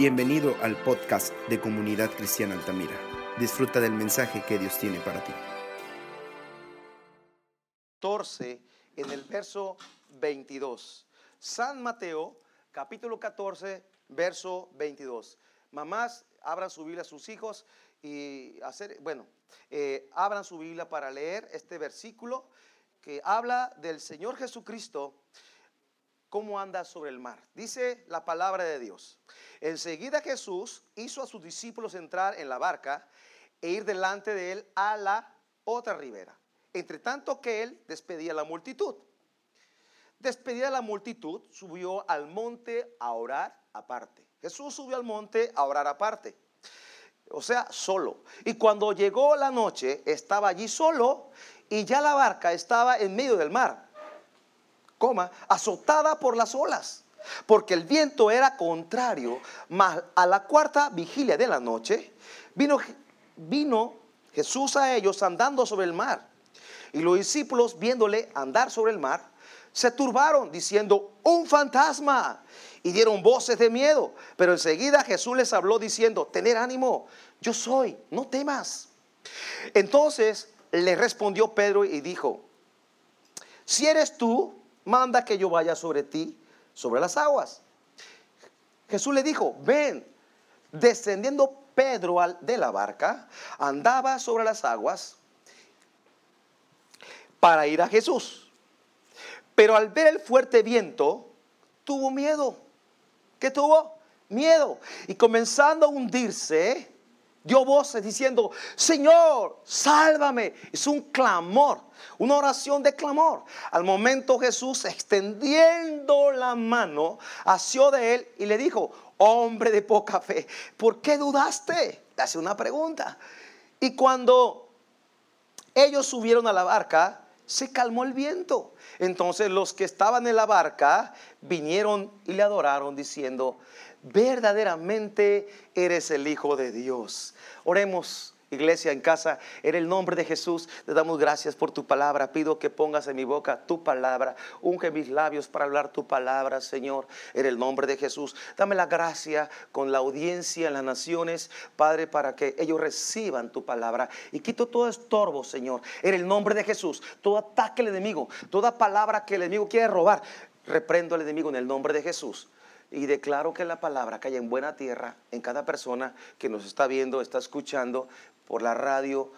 Bienvenido al podcast de Comunidad Cristiana Altamira. Disfruta del mensaje que Dios tiene para ti. 14 en el verso 22. San Mateo, capítulo 14, verso 22. Mamás, abran su Biblia a sus hijos y hacer, bueno, eh, abran su Biblia para leer este versículo que habla del Señor Jesucristo cómo anda sobre el mar. Dice la palabra de Dios. Enseguida Jesús hizo a sus discípulos entrar en la barca e ir delante de él a la otra ribera. Entre tanto que él despedía a la multitud. Despedida la multitud, subió al monte a orar aparte. Jesús subió al monte a orar aparte. O sea, solo. Y cuando llegó la noche, estaba allí solo y ya la barca estaba en medio del mar azotada por las olas, porque el viento era contrario, mas a la cuarta vigilia de la noche vino, vino Jesús a ellos andando sobre el mar. Y los discípulos, viéndole andar sobre el mar, se turbaron diciendo, un fantasma. Y dieron voces de miedo. Pero enseguida Jesús les habló diciendo, tener ánimo, yo soy, no temas. Entonces le respondió Pedro y dijo, si eres tú, manda que yo vaya sobre ti, sobre las aguas. Jesús le dijo, ven, descendiendo Pedro de la barca, andaba sobre las aguas para ir a Jesús. Pero al ver el fuerte viento, tuvo miedo. ¿Qué tuvo? Miedo. Y comenzando a hundirse, dio voces diciendo, Señor, sálvame. Es un clamor, una oración de clamor. Al momento Jesús, extendiendo la mano, asió de él y le dijo, hombre de poca fe, ¿por qué dudaste? Le hace una pregunta. Y cuando ellos subieron a la barca, se calmó el viento. Entonces los que estaban en la barca vinieron y le adoraron diciendo, verdaderamente eres el Hijo de Dios. Oremos. Iglesia en casa, en el nombre de Jesús, te damos gracias por tu palabra. Pido que pongas en mi boca tu palabra. Unge mis labios para hablar tu palabra, Señor, en el nombre de Jesús. Dame la gracia con la audiencia en las naciones, Padre, para que ellos reciban tu palabra. Y quito todo estorbo, Señor, en el nombre de Jesús. Todo ataque al enemigo, toda palabra que el enemigo quiere robar, reprendo al enemigo en el nombre de Jesús. Y declaro que la palabra cae en buena tierra en cada persona que nos está viendo, está escuchando por la radio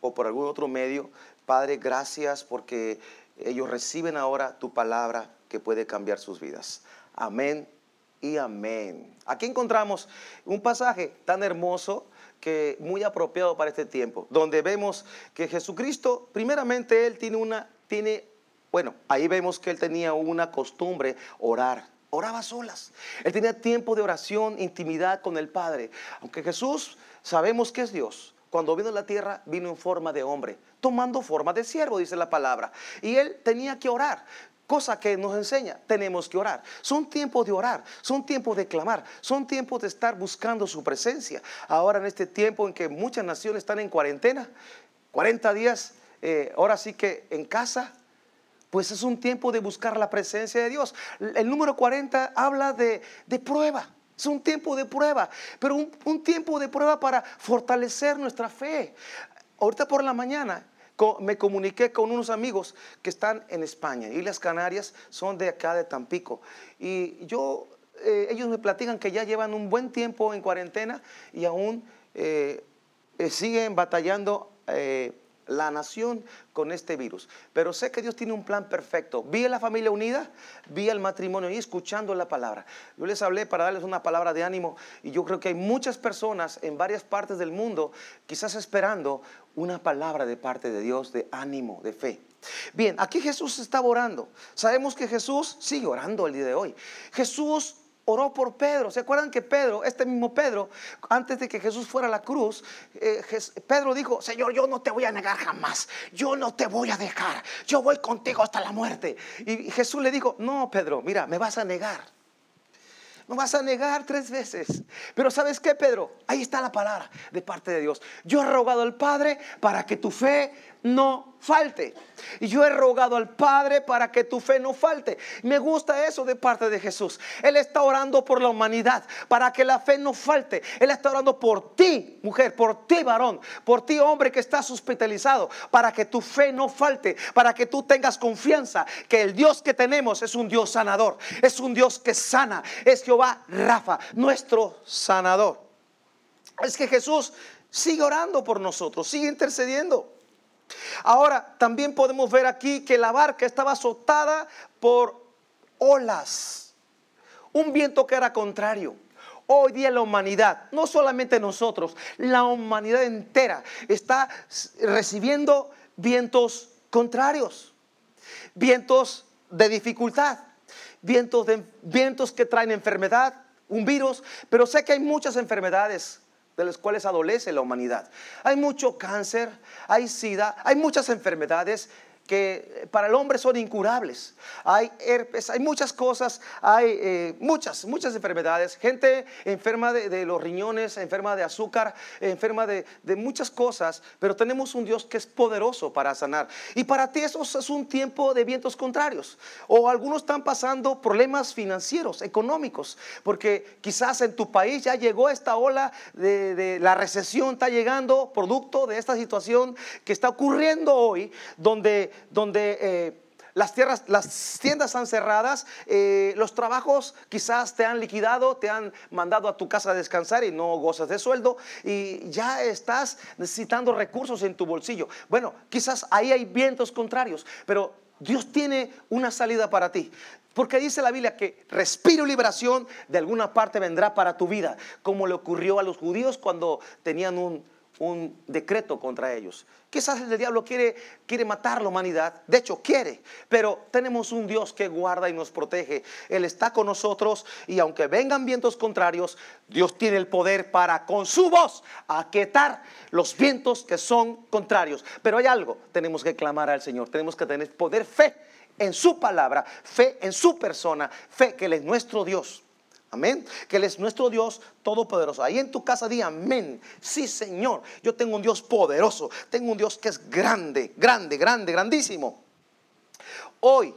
o por algún otro medio. Padre, gracias porque ellos reciben ahora tu palabra que puede cambiar sus vidas. Amén y amén. Aquí encontramos un pasaje tan hermoso que muy apropiado para este tiempo, donde vemos que Jesucristo, primeramente él tiene una tiene bueno, ahí vemos que él tenía una costumbre orar oraba solas. Él tenía tiempo de oración, intimidad con el Padre. Aunque Jesús sabemos que es Dios, cuando vino a la tierra vino en forma de hombre, tomando forma de siervo, dice la palabra. Y él tenía que orar. Cosa que nos enseña, tenemos que orar. Son tiempos de orar, son tiempos de clamar, son tiempos de estar buscando su presencia. Ahora en este tiempo en que muchas naciones están en cuarentena, 40 días, eh, ahora sí que en casa, pues es un tiempo de buscar la presencia de Dios. El número 40 habla de, prueba. Es un tiempo de prueba, pero un, tiempo de prueba para fortalecer nuestra fe. Ahorita por la mañana me comuniqué con unos amigos que están en España y las Canarias son de acá de Tampico. Y yo, eh, ellos me platican que ya llevan un buen tiempo en cuarentena y aún eh, eh, siguen batallando la nación con este virus. Pero sé que Dios tiene un plan perfecto. Vi a la familia unida, vi al matrimonio y escuchando la palabra. Yo les hablé para darles una palabra de ánimo y yo creo que hay muchas personas en varias partes del mundo quizás esperando una palabra de parte de Dios de ánimo, de fe. Bien, aquí Jesús estaba orando. Sabemos que Jesús sigue orando el día de hoy. Jesús oró por Pedro. ¿Se acuerdan que Pedro, este mismo Pedro, antes de que Jesús fuera a la cruz, eh, Pedro dijo, Señor, yo no te voy a negar jamás, yo no te voy a dejar, yo voy contigo hasta la muerte. Y Jesús le dijo, no, Pedro, mira, me vas a negar. Me vas a negar tres veces. Pero ¿sabes qué, Pedro? Ahí está la palabra de parte de Dios. Yo he rogado al Padre para que tu fe no falte. Yo he rogado al Padre para que tu fe no falte. Me gusta eso de parte de Jesús. Él está orando por la humanidad, para que la fe no falte. Él está orando por ti, mujer, por ti, varón, por ti, hombre que estás hospitalizado, para que tu fe no falte, para que tú tengas confianza que el Dios que tenemos es un Dios sanador, es un Dios que sana, es Jehová Rafa, nuestro sanador. Es que Jesús sigue orando por nosotros, sigue intercediendo. Ahora, también podemos ver aquí que la barca estaba azotada por olas, un viento que era contrario. Hoy día la humanidad, no solamente nosotros, la humanidad entera está recibiendo vientos contrarios, vientos de dificultad, vientos, vientos que traen enfermedad, un virus, pero sé que hay muchas enfermedades de las cuales adolece la humanidad. Hay mucho cáncer, hay sida, hay muchas enfermedades que para el hombre son incurables. Hay herpes, hay muchas cosas, hay eh, muchas, muchas enfermedades. Gente enferma de, los riñones, enferma de azúcar, enferma de, muchas cosas, pero tenemos un Dios que es poderoso para sanar. Y para ti eso es un tiempo de vientos contrarios. O algunos están pasando problemas financieros, económicos, porque quizás en tu país ya llegó esta ola de, de la recesión, está llegando producto de esta situación que está ocurriendo hoy, donde donde eh, las, tierras, las tiendas están cerradas, eh, los trabajos quizás te han liquidado, te han mandado a tu casa a descansar y no gozas de sueldo y ya estás necesitando recursos en tu bolsillo. Bueno, quizás ahí hay vientos contrarios, pero Dios tiene una salida para ti. Porque dice la Biblia que respiro y liberación de alguna parte vendrá para tu vida, como le ocurrió a los judíos cuando tenían un, un decreto contra ellos. Quizás el diablo quiere, quiere matar la humanidad, de hecho quiere, pero tenemos un Dios que guarda y nos protege. Él está con nosotros y aunque vengan vientos contrarios, Dios tiene el poder para con su voz aquietar los vientos que son contrarios. Pero hay algo, tenemos que clamar al Señor, tenemos que tener poder, fe en su palabra, fe en su persona, fe que Él es nuestro Dios. Amén. Que Él es nuestro Dios todopoderoso. Ahí en tu casa di amén. Sí, Señor. Yo tengo un Dios poderoso. Tengo un Dios que es grande, grande, grande, grandísimo. Hoy,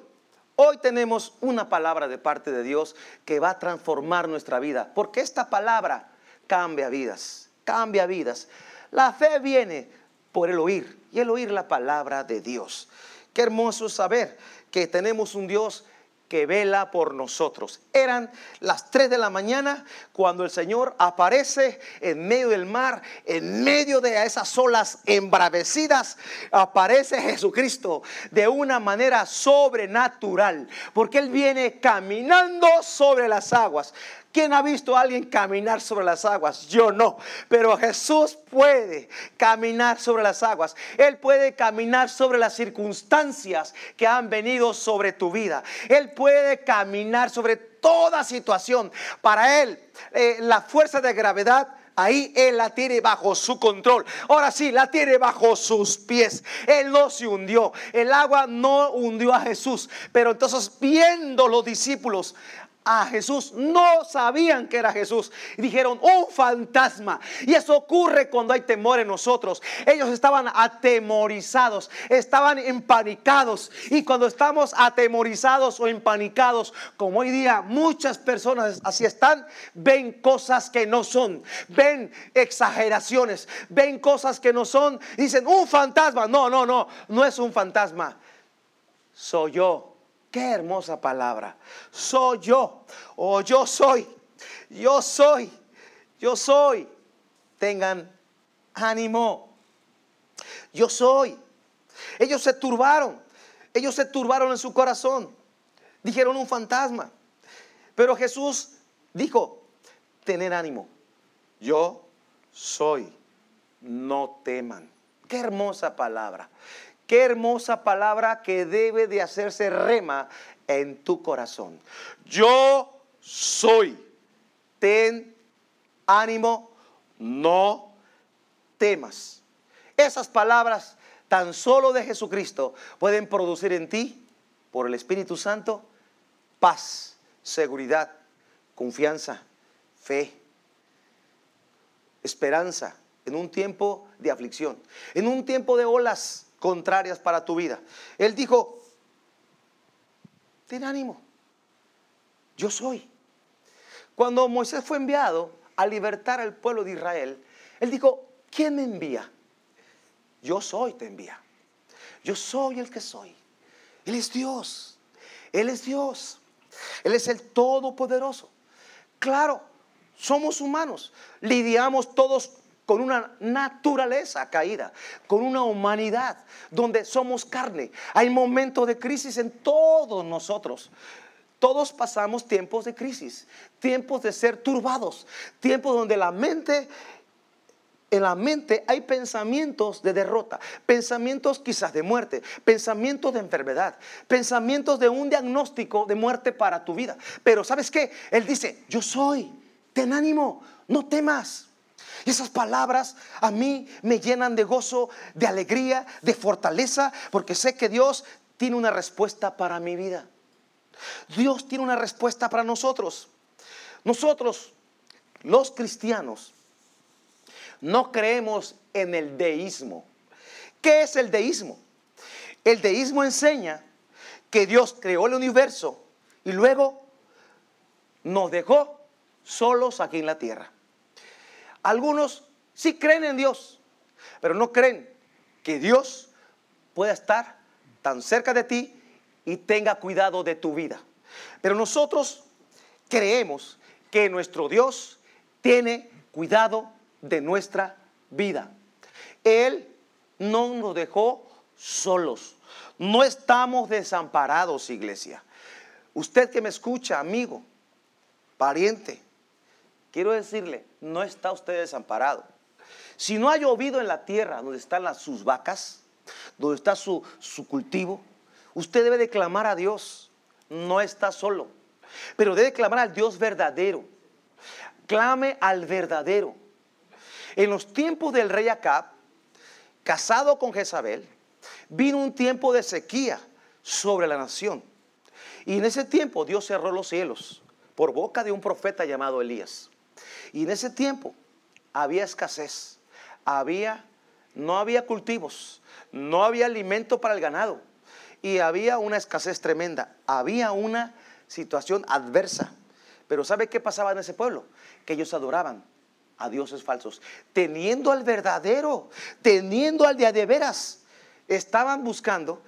hoy tenemos una palabra de parte de Dios que va a transformar nuestra vida. Porque esta palabra cambia vidas. Cambia vidas. La fe viene por el oír. Y el oír la palabra de Dios. Qué hermoso saber que tenemos un Dios que vela por nosotros. Eran las 3 de la mañana cuando el Señor aparece en medio del mar, en medio de esas olas embravecidas, aparece Jesucristo de una manera sobrenatural, porque Él viene caminando sobre las aguas. ¿Quién ha visto a alguien caminar sobre las aguas? Yo no. Pero Jesús puede caminar sobre las aguas. Él puede caminar sobre las circunstancias que han venido sobre tu vida. Él puede caminar sobre toda situación. Para Él, eh, la fuerza de gravedad Ahí Él la tiene bajo su control. Ahora sí, la tiene bajo sus pies. Él no se hundió. El agua no hundió a Jesús. Pero entonces viendo los discípulos a Jesús, no sabían que era Jesús. Y dijeron, un fantasma. Y eso ocurre cuando hay temor en nosotros. Ellos estaban atemorizados, estaban empanicados. Y cuando estamos atemorizados o empanicados, como hoy día muchas personas así están, ven cosas que no son, ven exageraciones, ven cosas que no son. Dicen, un fantasma. No, no, no, no es un fantasma. Soy yo Qué hermosa palabra. Soy yo. O yo soy. Yo soy. Yo soy. Tengan ánimo. Yo soy. Ellos se turbaron. Ellos se turbaron en su corazón. Dijeron un fantasma. Pero Jesús dijo, tener ánimo. Yo soy. No teman. Qué hermosa palabra. Qué hermosa palabra que debe de hacerse rema en tu corazón. Yo soy. Ten ánimo, no temas. Esas palabras tan solo de Jesucristo pueden producir en ti, por el Espíritu Santo, paz, seguridad, confianza, fe, esperanza en un tiempo de aflicción, en un tiempo de olas contrarias para tu vida. Él dijo, ten ánimo, yo soy. Cuando Moisés fue enviado a libertar al pueblo de Israel, él dijo, ¿quién me envía? Yo soy, te envía. Yo soy el que soy. Él es Dios. Él es Dios. Él es el Todopoderoso. Claro, somos humanos. Lidiamos todos con una naturaleza caída, con una humanidad donde somos carne. Hay momentos de crisis en todos nosotros. Todos pasamos tiempos de crisis, tiempos de ser turbados, tiempos donde la mente en la mente hay pensamientos de derrota, pensamientos quizás de muerte, pensamientos de enfermedad, pensamientos de un diagnóstico de muerte para tu vida. Pero ¿sabes qué? Él dice, yo soy, ten ánimo, no temas. Y esas palabras a mí me llenan de gozo, de alegría, de fortaleza, porque sé que Dios tiene una respuesta para mi vida. Dios tiene una respuesta para nosotros. Nosotros, los cristianos, no creemos en el deísmo. ¿Qué es el deísmo? El deísmo enseña que Dios creó el universo y luego nos dejó solos aquí en la tierra. Algunos sí creen en Dios, pero no creen que Dios pueda estar tan cerca de ti y tenga cuidado de tu vida. Pero nosotros creemos que nuestro Dios tiene cuidado de nuestra vida. Él no nos dejó solos. No estamos desamparados, iglesia. Usted que me escucha, amigo, pariente, quiero decirle, no está usted desamparado. Si no ha llovido en la tierra donde están sus vacas, donde está su, su cultivo, usted debe de clamar a Dios. No está solo, pero debe clamar al Dios verdadero. Clame al verdadero. En los tiempos del rey Acab, casado con Jezabel, vino un tiempo de sequía sobre la nación. Y en ese tiempo Dios cerró los cielos por boca de un profeta llamado Elías. Y en ese tiempo había escasez, había no había cultivos, no había alimento para el ganado y había una escasez tremenda, había una situación adversa. Pero ¿sabe qué pasaba en ese pueblo? Que ellos adoraban a dioses falsos, teniendo al verdadero, teniendo al de de veras. Estaban buscando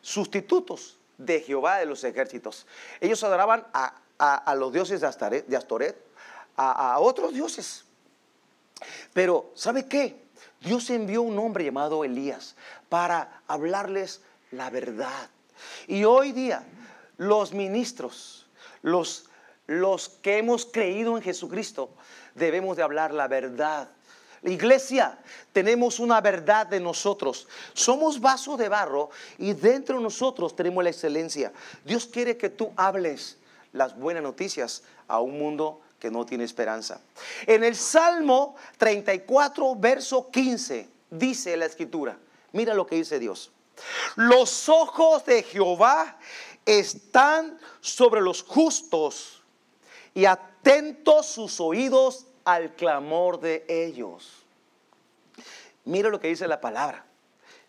sustitutos de Jehová de los ejércitos. Ellos adoraban a, los dioses de Astoret, a, otros dioses. Pero, ¿sabe qué? Dios envió un hombre llamado Elías para hablarles la verdad. Y hoy día los ministros, los, los que hemos creído en Jesucristo, debemos de hablar la verdad. La iglesia, tenemos una verdad de nosotros. Somos vaso de barro y dentro de nosotros tenemos la excelencia. Dios quiere que tú hables las buenas noticias a un mundo que no tiene esperanza. En el Salmo 34, verso 15, dice la escritura, mira lo que dice Dios. Los ojos de Jehová están sobre los justos y atentos sus oídos al clamor de ellos. Mira lo que dice la palabra.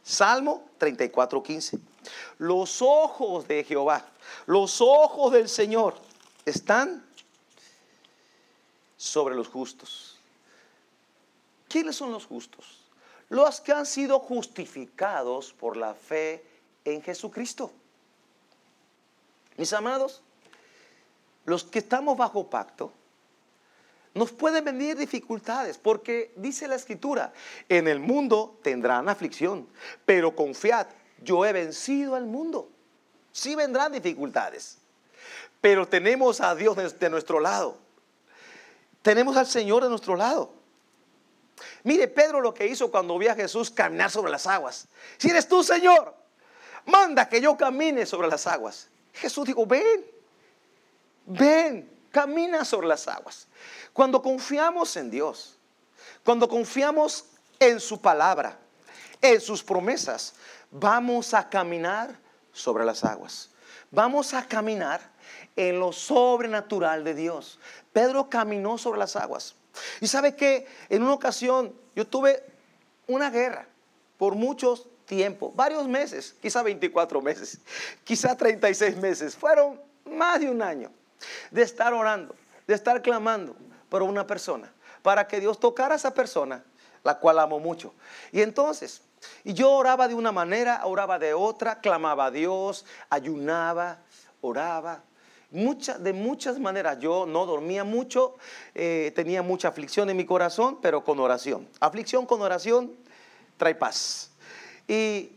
Salmo 34, 15. Los ojos de Jehová, los ojos del Señor están sobre los justos. ¿Quiénes son los justos? Los que han sido justificados por la fe en Jesucristo. Mis amados, los que estamos bajo pacto, nos pueden venir dificultades, porque dice la escritura, en el mundo tendrán aflicción, pero confiad, yo he vencido al mundo. Sí vendrán dificultades, pero tenemos a Dios de nuestro lado. Tenemos al Señor de nuestro lado. Mire Pedro lo que hizo cuando vio a Jesús caminar sobre las aguas. Si eres tú, Señor, manda que yo camine sobre las aguas. Jesús dijo, ven, ven, camina sobre las aguas. Cuando confiamos en Dios, cuando confiamos en su palabra, en sus promesas, vamos a caminar sobre las aguas. Vamos a caminar en lo sobrenatural de Dios. Pedro caminó sobre las aguas. Y sabe que en una ocasión yo tuve una guerra por muchos tiempo, varios meses, quizá 24 meses, quizá 36 meses, fueron más de un año de estar orando, de estar clamando por una persona, para que Dios tocara a esa persona, la cual amo mucho. Y entonces, y yo oraba de una manera, oraba de otra, clamaba a Dios, ayunaba, oraba. de muchas maneras, yo no dormía mucho, eh, tenía mucha aflicción en mi corazón, pero con oración. Aflicción con oración trae paz. Y,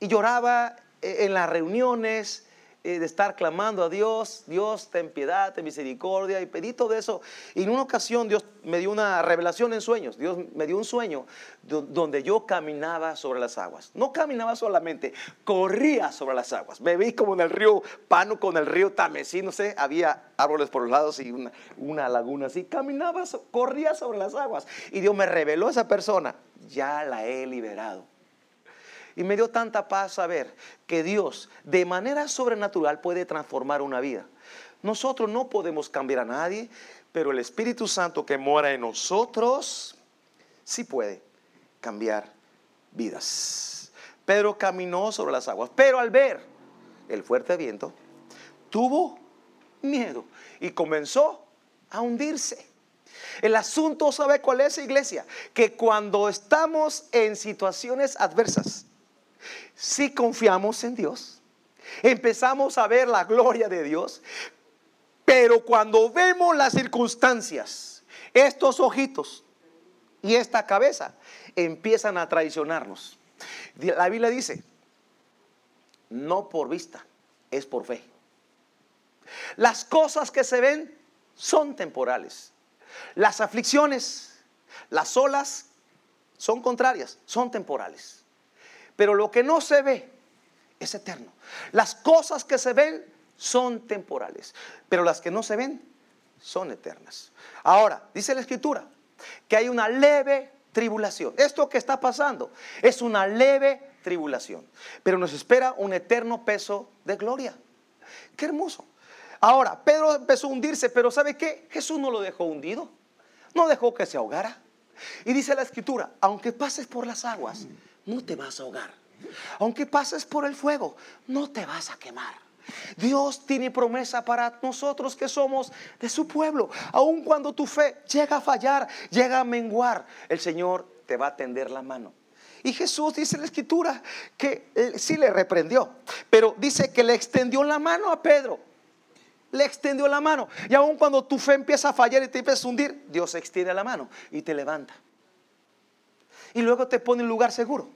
y lloraba eh, en las reuniones, eh, de estar clamando a Dios, Dios ten piedad, ten misericordia, y pedí todo eso. Y en una ocasión Dios me dio una revelación en sueños, Dios me dio un sueño donde yo caminaba sobre las aguas. No caminaba solamente, corría sobre las aguas. Me vi como en el río Pano con el río Tamesí, no sé, había árboles por los lados y una, una laguna así. Caminaba, corría sobre las aguas. Y Dios me reveló a esa persona, ya la he liberado. Y me dio tanta paz saber que Dios de manera sobrenatural puede transformar una vida. Nosotros no podemos cambiar a nadie, pero el Espíritu Santo que mora en nosotros sí puede cambiar vidas. Pedro caminó sobre las aguas, pero al ver el fuerte viento, tuvo miedo y comenzó a hundirse. El asunto, ¿sabe cuál es, iglesia? Que cuando estamos en situaciones adversas, si confiamos en Dios, empezamos a ver la gloria de Dios, pero cuando vemos las circunstancias, estos ojitos y esta cabeza empiezan a traicionarnos. La Biblia dice, no por vista, es por fe. Las cosas que se ven son temporales. Las aflicciones, las olas son contrarias, son temporales. Pero lo que no se ve es eterno. Las cosas que se ven son temporales, pero las que no se ven son eternas. Ahora, dice la escritura que hay una leve tribulación. Esto que está pasando es una leve tribulación, pero nos espera un eterno peso de gloria. Qué hermoso. Ahora, Pedro empezó a hundirse, pero ¿sabe qué? Jesús no lo dejó hundido, no dejó que se ahogara. Y dice la escritura, aunque pases por las aguas, no te vas a ahogar. Aunque pases por el fuego, no te vas a quemar. Dios tiene promesa para nosotros que somos de su pueblo. Aun cuando tu fe llega a fallar, llega a menguar, el Señor te va a tender la mano. Y Jesús dice en la escritura que sí le reprendió, pero dice que le extendió la mano a Pedro. Le extendió la mano. Y aun cuando tu fe empieza a fallar y te empieza a hundir, Dios extiende la mano y te levanta y luego te pone en lugar seguro.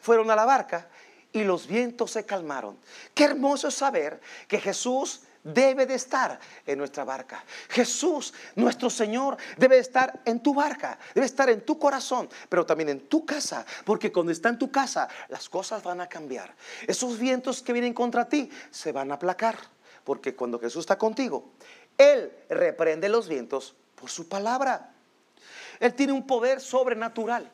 Fueron a la barca y los vientos se calmaron. Qué hermoso saber que Jesús debe de estar en nuestra barca. Jesús, nuestro Señor, debe estar en tu barca, debe estar en tu corazón, pero también en tu casa, porque cuando está en tu casa las cosas van a cambiar. Esos vientos que vienen contra ti se van a aplacar, porque cuando Jesús está contigo, Él reprende los vientos por su palabra. Él tiene un poder sobrenatural.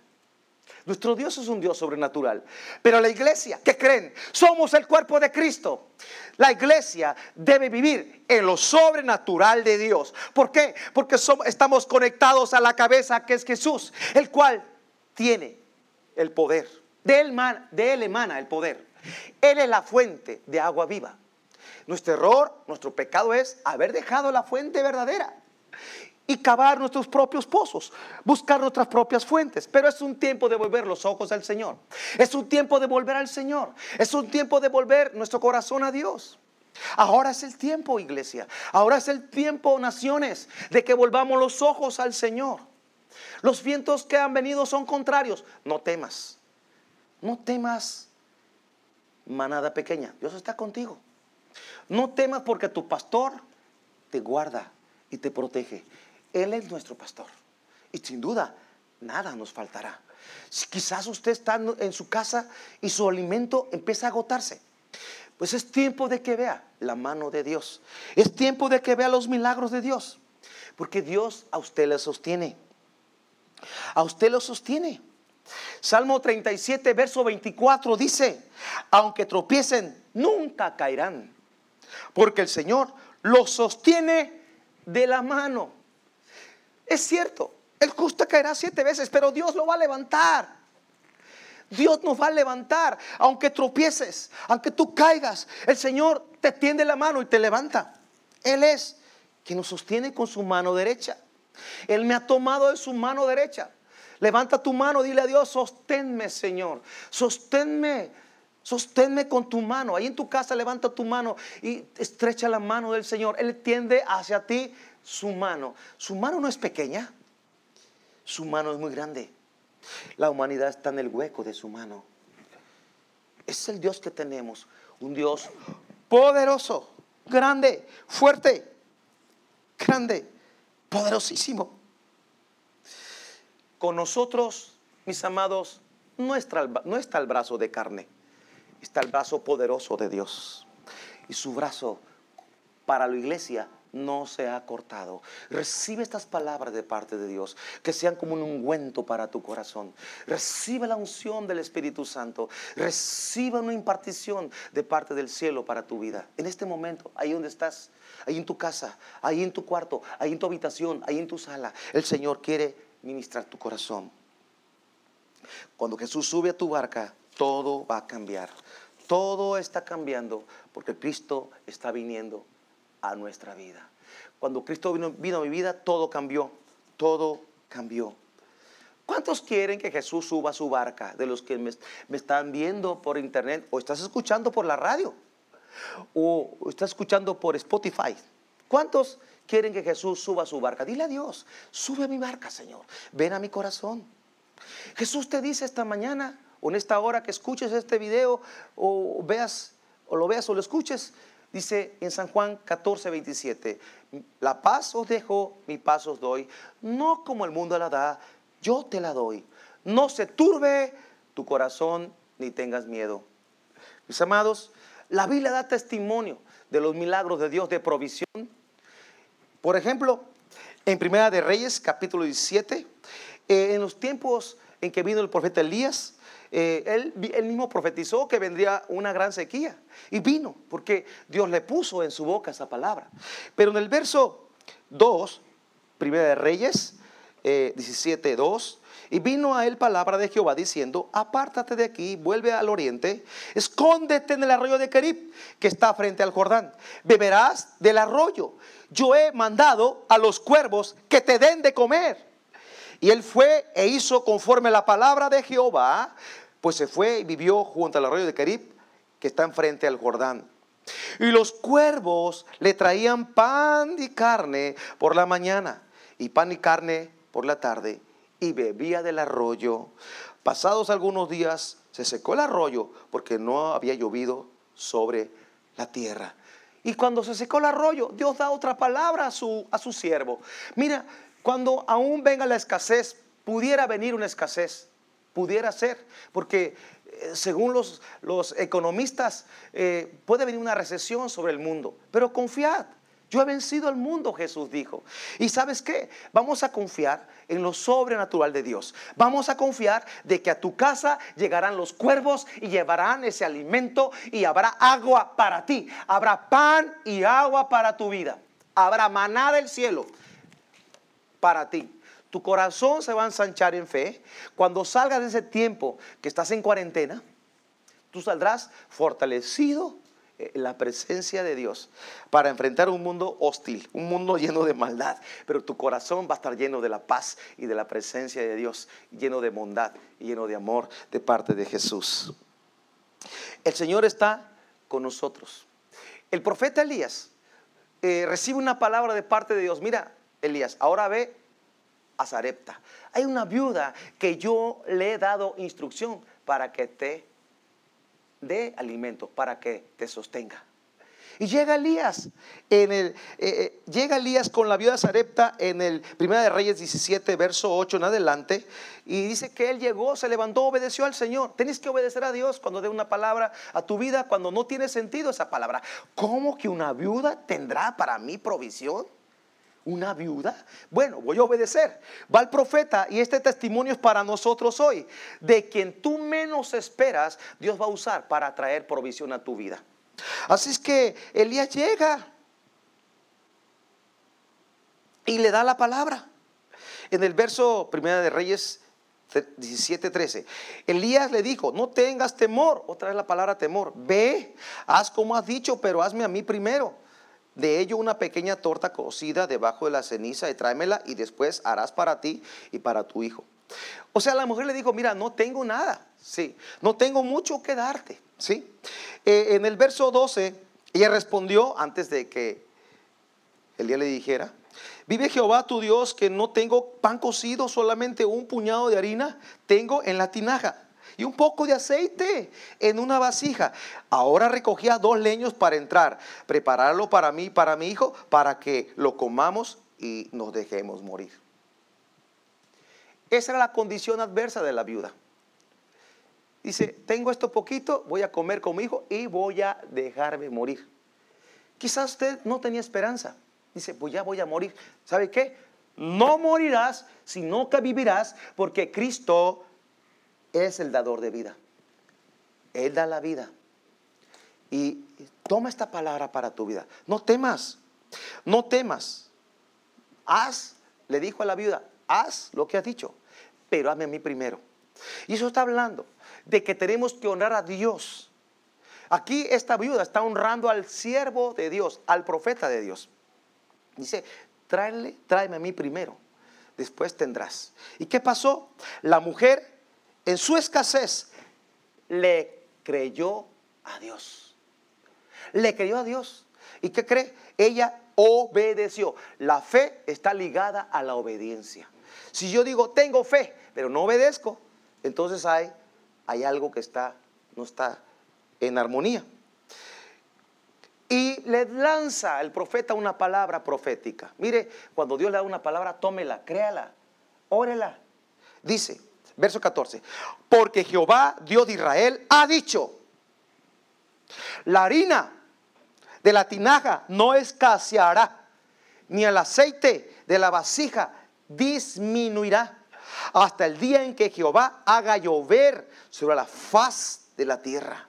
Nuestro Dios es un Dios sobrenatural. Pero la iglesia, ¿qué creen? Somos el cuerpo de Cristo. La iglesia debe vivir en lo sobrenatural de Dios. ¿Por qué? Porque estamos conectados a la cabeza que es Jesús, el cual tiene el poder. De él, de él emana el poder. Él es la fuente de agua viva. Nuestro error, nuestro pecado es haber dejado la fuente verdadera y cavar nuestros propios pozos, buscar nuestras propias fuentes. Pero es un tiempo de volver los ojos al Señor. Es un tiempo de volver al Señor. Es un tiempo de volver nuestro corazón a Dios. Ahora es el tiempo, iglesia. Ahora es el tiempo, naciones, de que volvamos los ojos al Señor. Los vientos que han venido son contrarios. No temas. No temas, manada pequeña. Dios está contigo. No temas porque tu pastor te guarda y te protege. Él es nuestro pastor. Y sin duda, nada nos faltará. Quizás usted está en su casa y su alimento empieza a agotarse. Pues es tiempo de que vea la mano de Dios. Es tiempo de que vea los milagros de Dios. Porque Dios a usted le sostiene. A usted lo sostiene. Salmo 37, verso 24 dice, aunque tropiecen, nunca caerán. Porque el Señor los sostiene de la mano. Es cierto, el justo caerá siete veces, pero Dios lo va a levantar. Dios nos va a levantar, aunque tropieces, aunque tú caigas, el Señor te tiende la mano y te levanta. Él es quien nos sostiene con su mano derecha. Él me ha tomado de su mano derecha. Levanta tu mano, dile a Dios, sosténme, Señor. Sosténme. Sosténme con tu mano. Ahí en tu casa levanta tu mano y estrecha la mano del Señor. Él tiende hacia ti su mano. Su mano no es pequeña. Su mano es muy grande. La humanidad está en el hueco de su mano. Es el Dios que tenemos. Un Dios poderoso, grande, fuerte, grande, poderosísimo. Con nosotros, mis amados, no está, no está el brazo de carne, está el brazo poderoso de Dios. Y su brazo para la iglesia no se ha cortado. Recibe estas palabras de parte de Dios, que sean como un ungüento para tu corazón. Recibe la unción del Espíritu Santo. Recibe una impartición de parte del cielo para tu vida. En este momento, ahí donde estás, ahí en tu casa, ahí en tu cuarto, ahí en tu habitación, ahí en tu sala, el Señor quiere ministrar tu corazón. Cuando Jesús sube a tu barca, todo va a cambiar. Todo está cambiando porque Cristo está viniendo a nuestra vida. Cuando Cristo vino, vino a mi vida, todo cambió, todo cambió. ¿Cuántos quieren que Jesús suba a su barca? De los que me, están viendo por internet o estás escuchando por la radio o estás escuchando por Spotify. ¿Cuántos quieren que Jesús suba a su barca? Dile a Dios, sube a mi barca, Señor. Ven a mi corazón. Jesús te dice esta mañana o en esta hora que escuches este video o veas o lo veas o lo escuches, Dice en San Juan 14, 27, la paz os dejo, mi paz os doy, no como el mundo la da, yo te la doy. No se turbe tu corazón ni tengas miedo. Mis amados, la Biblia da testimonio de los milagros de Dios de provisión. Por ejemplo, en Primera de Reyes, capítulo 17, eh, en los tiempos en que vino el profeta Elías, eh, él, mismo profetizó que vendría una gran sequía. Y vino, porque Dios le puso en su boca esa palabra. Pero en el verso 2, Primera de Reyes, 17, eh, 2, y vino a él palabra de Jehová diciendo, apártate de aquí, vuelve al oriente, escóndete en el arroyo de Kerib, que está frente al Jordán. Beberás del arroyo. Yo he mandado a los cuervos que te den de comer. Y él fue e hizo conforme la palabra de Jehová, pues se fue y vivió junto al arroyo de Carib, que está enfrente al Jordán. Y los cuervos le traían pan y carne por la mañana, y pan y carne por la tarde, y bebía del arroyo. Pasados algunos días se secó el arroyo porque no había llovido sobre la tierra. Y cuando se secó el arroyo, Dios da otra palabra a su, a su siervo. Mira, cuando aún venga la escasez, pudiera venir una escasez, pudiera ser, porque eh, según los, los economistas eh, puede venir una recesión sobre el mundo, pero confiad. Yo he vencido al mundo, Jesús dijo. Y sabes qué? Vamos a confiar en lo sobrenatural de Dios. Vamos a confiar de que a tu casa llegarán los cuervos y llevarán ese alimento y habrá agua para ti. Habrá pan y agua para tu vida. Habrá maná del cielo para ti. Tu corazón se va a ensanchar en fe. Cuando salgas de ese tiempo que estás en cuarentena, tú saldrás fortalecido en la presencia de Dios para enfrentar un mundo hostil, un mundo lleno de maldad. Pero tu corazón va a estar lleno de la paz y de la presencia de Dios, lleno de bondad y lleno de amor de parte de Jesús. El Señor está con nosotros. El profeta Elías eh, recibe una palabra de parte de Dios. Mira, Elías, ahora ve a Zarepta. Hay una viuda que yo le he dado instrucción para que te dé alimento, para que te sostenga. Y llega Elías, en el, eh, eh, llega Elías con la viuda Zarepta en el 1 de Reyes 17, verso 8 en adelante, y dice que él llegó, se levantó, obedeció al Señor. Tienes que obedecer a Dios cuando dé una palabra a tu vida, cuando no tiene sentido esa palabra. ¿Cómo que una viuda tendrá para mí provisión? Una viuda? Bueno, voy a obedecer. Va el profeta y este testimonio es para nosotros hoy. De quien tú menos esperas, Dios va a usar para traer provisión a tu vida. Así es que Elías llega y le da la palabra. En el verso primera de Reyes 17:13. Elías le dijo, no tengas temor, otra vez la palabra temor, ve, haz como has dicho, pero hazme a mí primero. De ello una pequeña torta cocida debajo de la ceniza y tráemela y después harás para ti y para tu hijo. O sea, la mujer le dijo, mira, no tengo nada, sí, no tengo mucho que darte, sí. Eh, en el verso 12, ella respondió antes de que el día le dijera, Vive Jehová tu Dios que no tengo pan cocido, solamente un puñado de harina tengo en la tinaja y un poco de aceite en una vasija. Ahora recogía dos leños para entrar, prepararlo para mí y para mi hijo, para que lo comamos y nos dejemos morir. Esa era la condición adversa de la viuda. Dice, tengo esto poquito, voy a comer con mi hijo y voy a dejarme morir. Quizás usted no tenía esperanza. Dice, pues ya voy a morir. ¿Sabe qué? No morirás, sino que vivirás, porque Cristo es el dador de vida. Él da la vida. Y toma esta palabra para tu vida. No temas, no temas. Haz, le dijo a la viuda, haz lo que has dicho, pero hazme a mí primero. Y eso está hablando de que tenemos que honrar a Dios. Aquí esta viuda está honrando al siervo de Dios, al profeta de Dios. Dice, tráele, tráeme a mí primero, después tendrás. ¿Y qué pasó? La mujer, en su escasez, le creyó a Dios. Le creyó a Dios. ¿Y qué cree? Ella obedeció. La fe está ligada a la obediencia. Si yo digo, tengo fe, pero no obedezco, entonces hay, hay algo que está, no está en armonía. Y le lanza el profeta una palabra profética. Mire, cuando Dios le da una palabra, tómela, créala, órela. Dice, verso 14, porque Jehová, Dios de Israel, ha dicho, la harina de la tinaja no escaseará, ni el aceite de la vasija disminuirá, hasta el día en que Jehová haga llover sobre la faz de la tierra.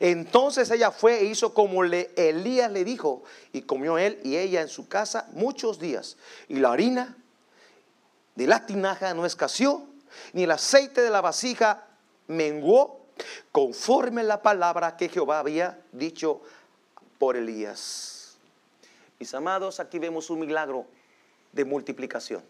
Entonces ella fue e hizo como le, Elías le dijo, y comió él y ella en su casa muchos días. Y la harina de la tinaja no escaseó, ni el aceite de la vasija menguó, conforme la palabra que Jehová había dicho por Elías. Mis amados, aquí vemos un milagro de multiplicación,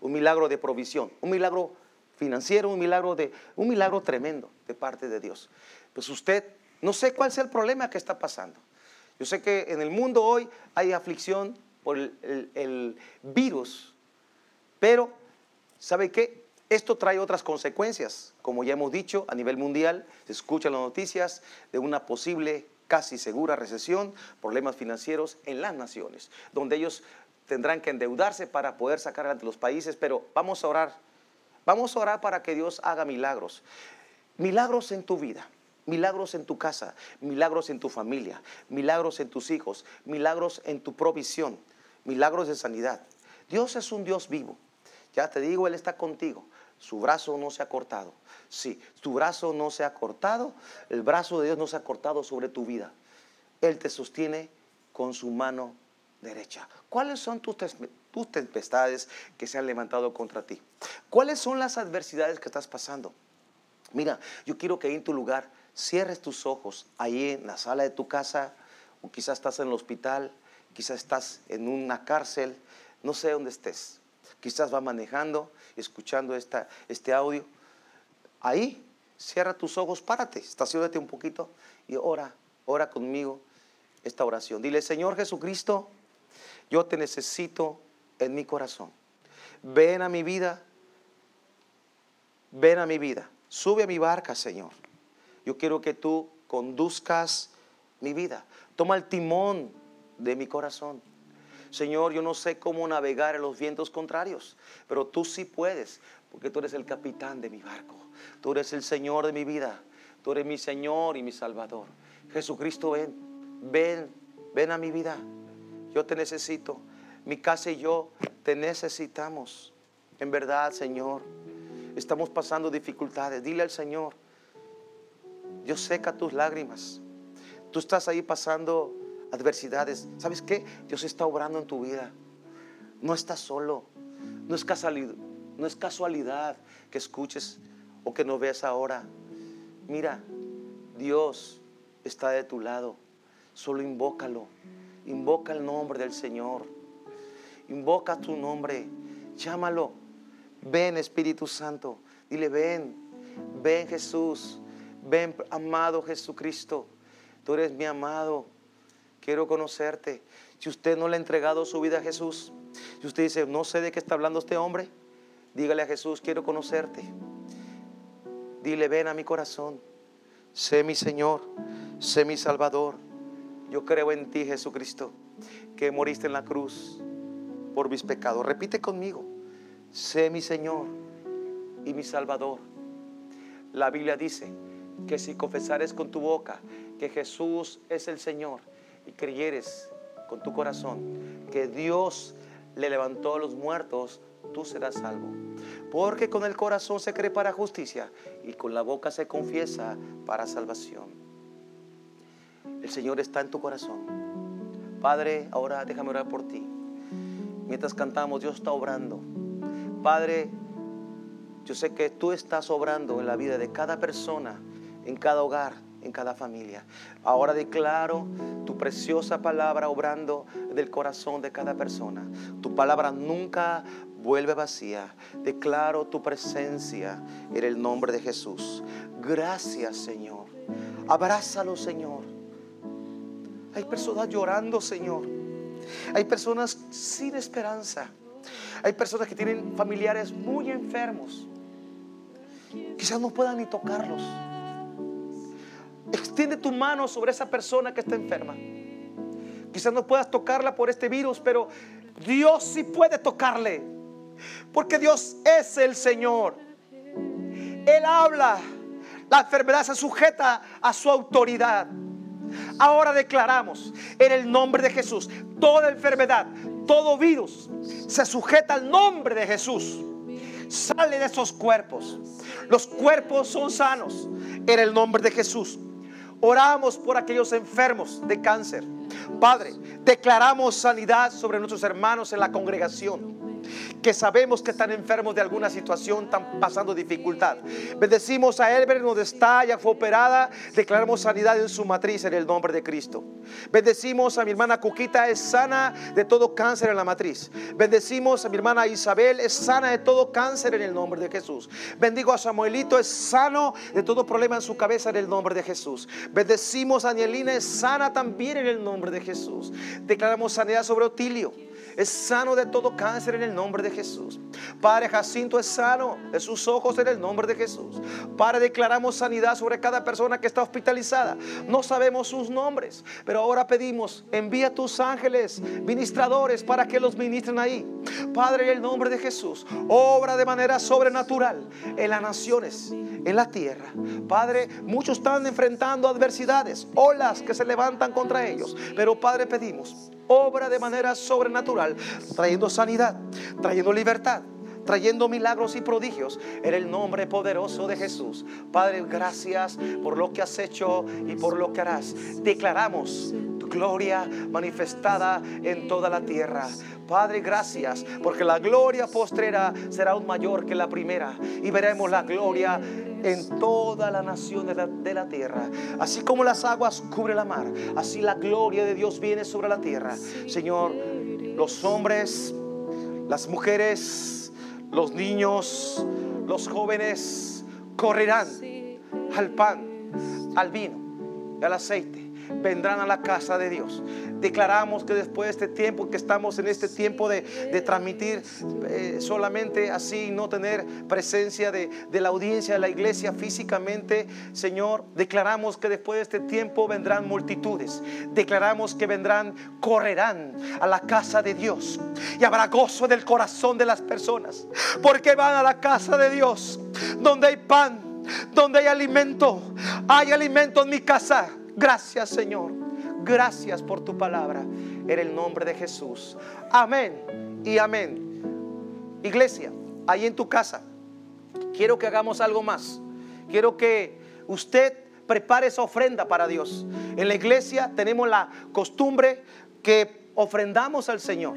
un milagro de provisión, un milagro financiero, un milagro de un milagro tremendo de parte de Dios pues usted, no sé cuál sea el problema que está pasando. Yo sé que en el mundo hoy hay aflicción por el, virus, pero ¿sabe qué? Esto trae otras consecuencias. Como ya hemos dicho, a nivel mundial se escuchan las noticias de una posible, casi segura recesión, problemas financieros en las naciones, donde ellos tendrán que endeudarse para poder sacar adelante los países, pero vamos a orar. Vamos a orar para que Dios haga milagros. Milagros en tu vida milagros en tu casa, milagros en tu familia, milagros en tus hijos, milagros en tu provisión, milagros de sanidad. Dios es un Dios vivo. Ya te digo, Él está contigo. Su brazo no se ha cortado. Sí, tu brazo no se ha cortado. El brazo de Dios no se ha cortado sobre tu vida. Él te sostiene con su mano derecha. ¿Cuáles son tus, tus tempestades que se han levantado contra ti? ¿Cuáles son las adversidades que estás pasando? Mira, yo quiero que en tu lugar cierres tus ojos ahí en la sala de tu casa, o quizás estás en el hospital, quizás estás en una cárcel, no sé dónde estés. Quizás va manejando, escuchando esta, este audio. Ahí, cierra tus ojos, párate, estacionate un poquito y ora, ora conmigo esta oración. Dile, Señor Jesucristo, yo te necesito en mi corazón. Ven a mi vida, ven a mi vida. Sube a mi barca, Señor. Yo quiero que tú conduzcas mi vida. Toma el timón de mi corazón. Señor, yo no sé cómo navegar en los vientos contrarios, pero tú sí puedes, porque tú eres el capitán de mi barco. Tú eres el Señor de mi vida. Tú eres mi Señor y mi Salvador. Jesucristo, ven, ven, ven a mi vida. Yo te necesito. Mi casa y yo te necesitamos. En verdad, Señor, estamos pasando dificultades. Dile al Señor, Dios seca tus lágrimas. Tú estás ahí pasando adversidades. ¿Sabes qué? Dios está obrando en tu vida. No estás solo. No es casualidad. No es casualidad que escuches o que no veas ahora. Mira, Dios está de tu lado. Solo invócalo. Invoca el nombre del Señor. Invoca tu nombre. Llámalo. Ven Espíritu Santo. Dile, ven. Ven Jesús. Ven amado Jesucristo. Tú eres mi amado. Quiero conocerte. Si usted no le ha entregado su vida a Jesús, si usted dice, no sé de qué está hablando este hombre, dígale a Jesús, quiero conocerte. Dile, ven a mi corazón. Sé mi Señor, sé mi Salvador. Yo creo en ti, Jesucristo, que moriste en la cruz por mis pecados. Repite conmigo, sé mi Señor y mi Salvador. La Biblia dice que si confesares con tu boca que Jesús es el Señor y creyeres con tu corazón que Dios le levantó a los muertos, tú serás salvo. Porque con el corazón se cree para justicia y con la boca se confiesa para salvación. El Señor está en tu corazón. Padre, ahora déjame orar por ti. Mientras cantamos, Dios está obrando. Padre, yo sé que tú estás obrando en la vida de cada persona, en cada hogar, en cada familia. Ahora declaro tu preciosa palabra obrando del corazón de cada persona. Tu palabra nunca vuelve vacía. Declaro tu presencia en el nombre de Jesús. Gracias, Señor. Abrázalo, Señor. Hay personas llorando, Señor. Hay personas sin esperanza. Hay personas que tienen familiares muy enfermos. Quizás no puedan ni tocarlos. Extiende tu mano sobre esa persona que está enferma. Quizás no puedas tocarla por este virus, pero Dios sí puede tocarle. Porque Dios es el Señor. Él habla. La enfermedad se sujeta a su autoridad. Ahora declaramos en el nombre de Jesús, toda enfermedad, todo virus se sujeta al nombre de Jesús. Sale de esos cuerpos. Los cuerpos son sanos en el nombre de Jesús. Oramos por aquellos enfermos de cáncer. Padre, declaramos sanidad sobre nuestros hermanos en la congregación que sabemos que están enfermos de alguna situación, están pasando dificultad. Bendecimos a Elber donde está, ya fue operada. Declaramos sanidad en su matriz en el nombre de Cristo. Bendecimos a mi hermana Cuquita, es sana de todo cáncer en la matriz. Bendecimos a mi hermana Isabel, es sana de todo cáncer en el nombre de Jesús. Bendigo a Samuelito, es sano de todo problema en su cabeza en el nombre de Jesús. Bendecimos a Anielina, es sana también en el nombre de Jesús. Declaramos sanidad sobre Otilio es sano de todo cáncer en el nombre de Jesús. Padre Jacinto es sano de sus ojos en el nombre de Jesús. Padre, declaramos sanidad sobre cada persona que está hospitalizada. No sabemos sus nombres, pero ahora pedimos, envía tus ángeles ministradores para que los ministren ahí. Padre, en el nombre de Jesús, obra de manera sobrenatural en las naciones, en la tierra. Padre, muchos están enfrentando adversidades, olas que se levantan contra ellos, pero Padre, pedimos obra de manera sobrenatural, trayendo sanidad, trayendo libertad, trayendo milagros y prodigios en el nombre poderoso de Jesús. Padre, gracias por lo que has hecho y por lo que harás. Declaramos tu gloria manifestada en toda la tierra. Padre, gracias, porque la gloria postrera será aún mayor que la primera y veremos la gloria en toda la nación de la, tierra. Así como las aguas cubren la mar, así la gloria de Dios viene sobre la tierra. Señor, los hombres, las mujeres, los niños, los jóvenes correrán al pan, al vino, al aceite vendrán a la casa de Dios. Declaramos que después de este tiempo, que estamos en este tiempo de, transmitir eh, solamente así, no tener presencia de, de la audiencia de la iglesia físicamente, Señor, declaramos que después de este tiempo vendrán multitudes. Declaramos que vendrán, correrán a la casa de Dios. Y habrá gozo del corazón de las personas. Porque van a la casa de Dios, donde hay pan, donde hay alimento. Hay alimento en mi casa Gracias Señor. Gracias por tu palabra. En el nombre de Jesús. Amén y amén. Iglesia, ahí en tu casa, quiero que hagamos algo más. Quiero que usted prepare esa ofrenda para Dios. En la iglesia tenemos la costumbre que ofrendamos al Señor.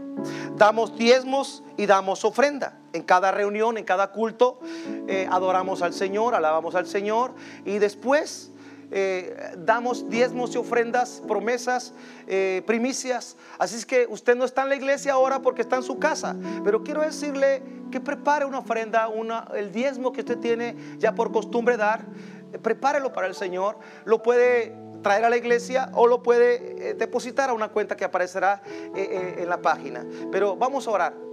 Damos diezmos y damos ofrenda. En cada reunión, en cada culto, eh, adoramos al Señor, alabamos al Señor y después eh, damos diezmos y ofrendas, promesas, eh, primicias. Así es que usted no está en la iglesia ahora porque está en su casa, pero quiero decirle que prepare una ofrenda, una, el diezmo que usted tiene ya por costumbre dar, prepárelo para el Señor. Lo puede traer a la iglesia o lo puede depositar a una cuenta que aparecerá en la página. Pero vamos a orar.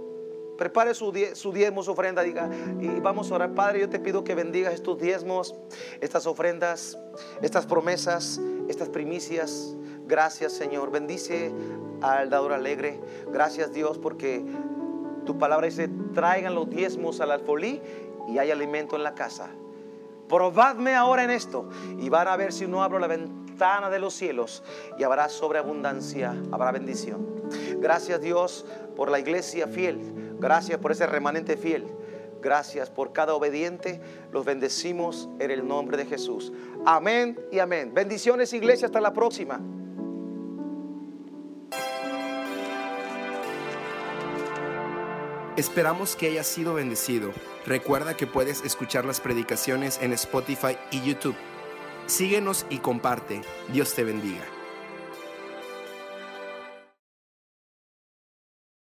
Prepare su, diezmo, su ofrenda, diga, y vamos a orar. Padre, yo te pido que bendigas estos diezmos, estas ofrendas, estas promesas, estas primicias. Gracias, Señor. Bendice al dador alegre. Gracias, Dios, porque tu palabra dice, traigan los diezmos al alfolí y hay alimento en la casa. Probadme ahora en esto y van a ver si no abro la de los cielos y habrá sobreabundancia, habrá bendición. Gracias Dios por la iglesia fiel Gracias por ese remanente fiel. Gracias por cada obediente. Los bendecimos en el nombre de Jesús. Amén y amén. Bendiciones iglesia. Hasta la próxima. Esperamos que hayas sido bendecido. Recuerda que puedes escuchar las predicaciones en Spotify y YouTube. Síguenos y comparte. Dios te bendiga.